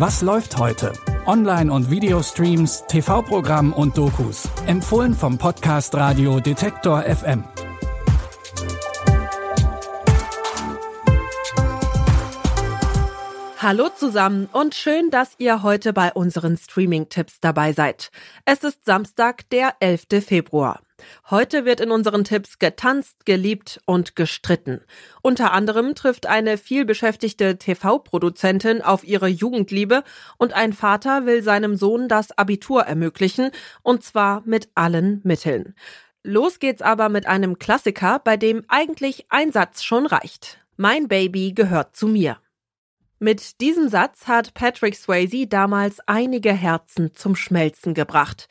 Was läuft heute? Online- und Videostreams, TV-Programm und Dokus. Empfohlen vom Podcast Radio Detektor FM. Hallo zusammen und schön, dass ihr heute bei unseren Streaming-Tipps dabei seid. Es ist Samstag, der 11. Februar. Heute wird in unseren Tipps getanzt, geliebt und gestritten. Unter anderem trifft eine vielbeschäftigte TV-Produzentin auf ihre Jugendliebe und ein Vater will seinem Sohn das Abitur ermöglichen, und zwar mit allen Mitteln. Los geht's aber mit einem Klassiker, bei dem eigentlich ein Satz schon reicht. Mein Baby gehört zu mir. Mit diesem Satz hat Patrick Swayze damals einige Herzen zum Schmelzen gebracht.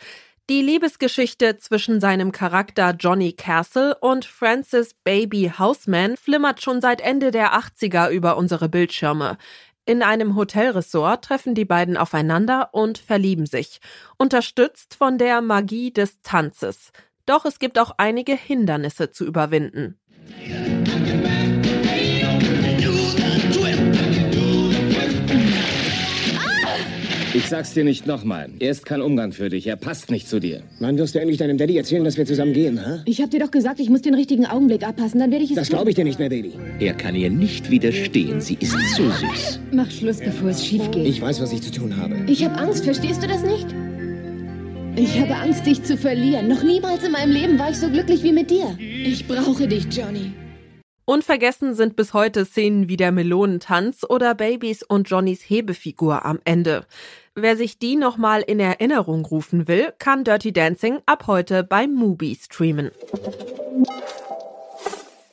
Die Liebesgeschichte zwischen seinem Charakter Johnny Castle und Francis Baby Houseman flimmert schon seit Ende der 80er über unsere Bildschirme. In einem Hotelressort treffen die beiden aufeinander und verlieben sich, unterstützt von der Magie des Tanzes. Doch es gibt auch einige Hindernisse zu überwinden. Ich sag's dir nicht nochmal. Er ist kein Umgang für dich. Er passt nicht zu dir. Wann wirst du endlich deinem Daddy erzählen, dass wir zusammen gehen, ha? Ich hab dir doch gesagt, ich muss den richtigen Augenblick abpassen, dann werde ich es Das glaube ich dir nicht mehr, Baby. Er kann ihr nicht widerstehen. Sie ist zu süß. Mach Schluss, bevor es schief geht. Ich weiß, was ich zu tun habe. Ich habe Angst, verstehst du das nicht? Ich habe Angst, dich zu verlieren. Noch niemals in meinem Leben war ich so glücklich wie mit dir. Ich brauche dich, Johnny. Unvergessen sind bis heute Szenen wie der Melonentanz oder Babys und Johnnys Hebefigur am Ende. Wer sich die nochmal in Erinnerung rufen will, kann Dirty Dancing ab heute bei Mubi streamen.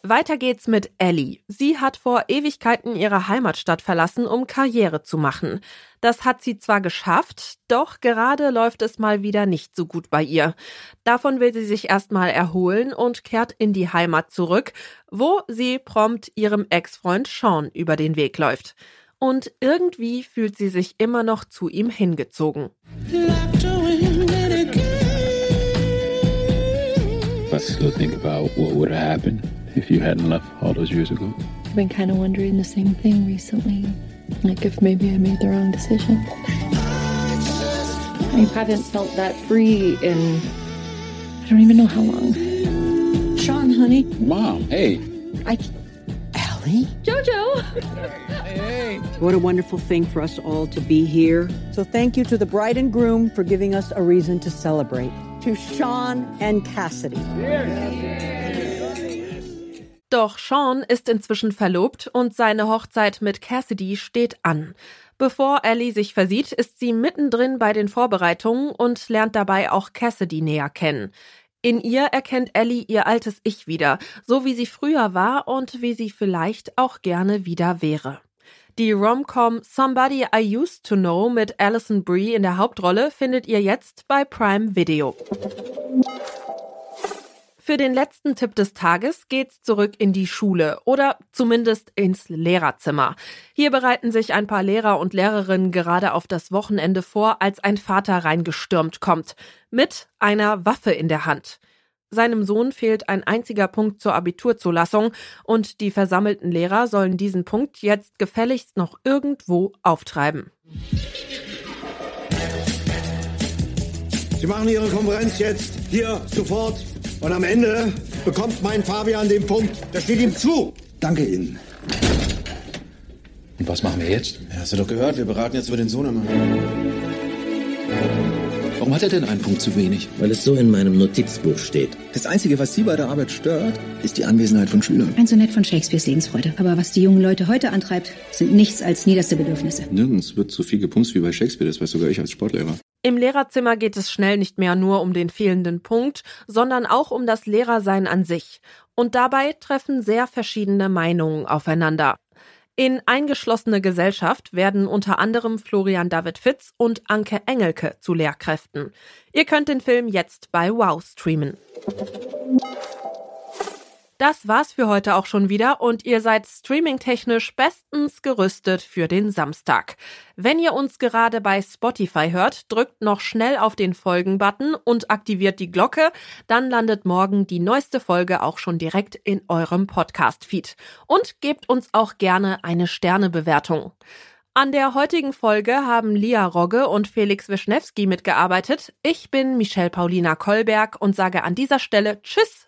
Weiter geht's mit Ellie. Sie hat vor Ewigkeiten ihre Heimatstadt verlassen, um Karriere zu machen. Das hat sie zwar geschafft, doch gerade läuft es mal wieder nicht so gut bei ihr. Davon will sie sich erstmal erholen und kehrt in die Heimat zurück, wo sie prompt ihrem Ex-Freund Sean über den Weg läuft. Und irgendwie fühlt sie sich immer noch zu ihm hingezogen. I still think about what would have happened if you hadn't left all those years ago. I've been kind of wondering the same thing recently. Like if maybe I made the wrong decision. I haven't felt that free in I don't even know how long. Sean, honey. Mom, hey. I Ellie? Jojo. Hey. What a wonderful thing for us all to be here. So thank you to the bride and groom for giving us a reason to celebrate. To Sean and Cassidy. Doch Sean ist inzwischen verlobt und seine Hochzeit mit Cassidy steht an. Bevor Ellie sich versieht, ist sie mittendrin bei den Vorbereitungen und lernt dabei auch Cassidy näher kennen. In ihr erkennt Ellie ihr altes Ich wieder, so wie sie früher war und wie sie vielleicht auch gerne wieder wäre. Die Rom-Com Somebody I Used to Know mit Alison Brie in der Hauptrolle findet ihr jetzt bei Prime Video. Für den letzten Tipp des Tages geht's zurück in die Schule oder zumindest ins Lehrerzimmer. Hier bereiten sich ein paar Lehrer und Lehrerinnen gerade auf das Wochenende vor, als ein Vater reingestürmt kommt. Mit einer Waffe in der Hand. Seinem Sohn fehlt ein einziger Punkt zur Abiturzulassung und die versammelten Lehrer sollen diesen Punkt jetzt gefälligst noch irgendwo auftreiben. Sie machen Ihre Konferenz jetzt hier sofort und am Ende bekommt mein Fabian den Punkt. Das steht ihm zu. Danke Ihnen. Und was machen wir jetzt? Ja, hast du doch gehört, wir beraten jetzt über den Sohnemann. Warum hat er denn einen Punkt zu wenig? Weil es so in meinem Notizbuch steht. Das Einzige, was Sie bei der Arbeit stört, ist die Anwesenheit von Schülern. Ein Sonett von Shakespeares Lebensfreude. Aber was die jungen Leute heute antreibt, sind nichts als niederste Bedürfnisse. Nirgends wird so viel gepumst wie bei Shakespeare, das weiß sogar ich als Sportlehrer. Im Lehrerzimmer geht es schnell nicht mehr nur um den fehlenden Punkt, sondern auch um das Lehrersein an sich. Und dabei treffen sehr verschiedene Meinungen aufeinander. In Eingeschlossene Gesellschaft werden unter anderem Florian David Fitz und Anke Engelke zu Lehrkräften. Ihr könnt den Film jetzt bei Wow streamen. Das war's für heute auch schon wieder und ihr seid streamingtechnisch bestens gerüstet für den Samstag. Wenn ihr uns gerade bei Spotify hört, drückt noch schnell auf den Folgen-Button und aktiviert die Glocke, dann landet morgen die neueste Folge auch schon direkt in eurem Podcast-Feed. Und gebt uns auch gerne eine Sternebewertung. An der heutigen Folge haben Lia Rogge und Felix Wischnewski mitgearbeitet. Ich bin Michelle Paulina Kolberg und sage an dieser Stelle Tschüss,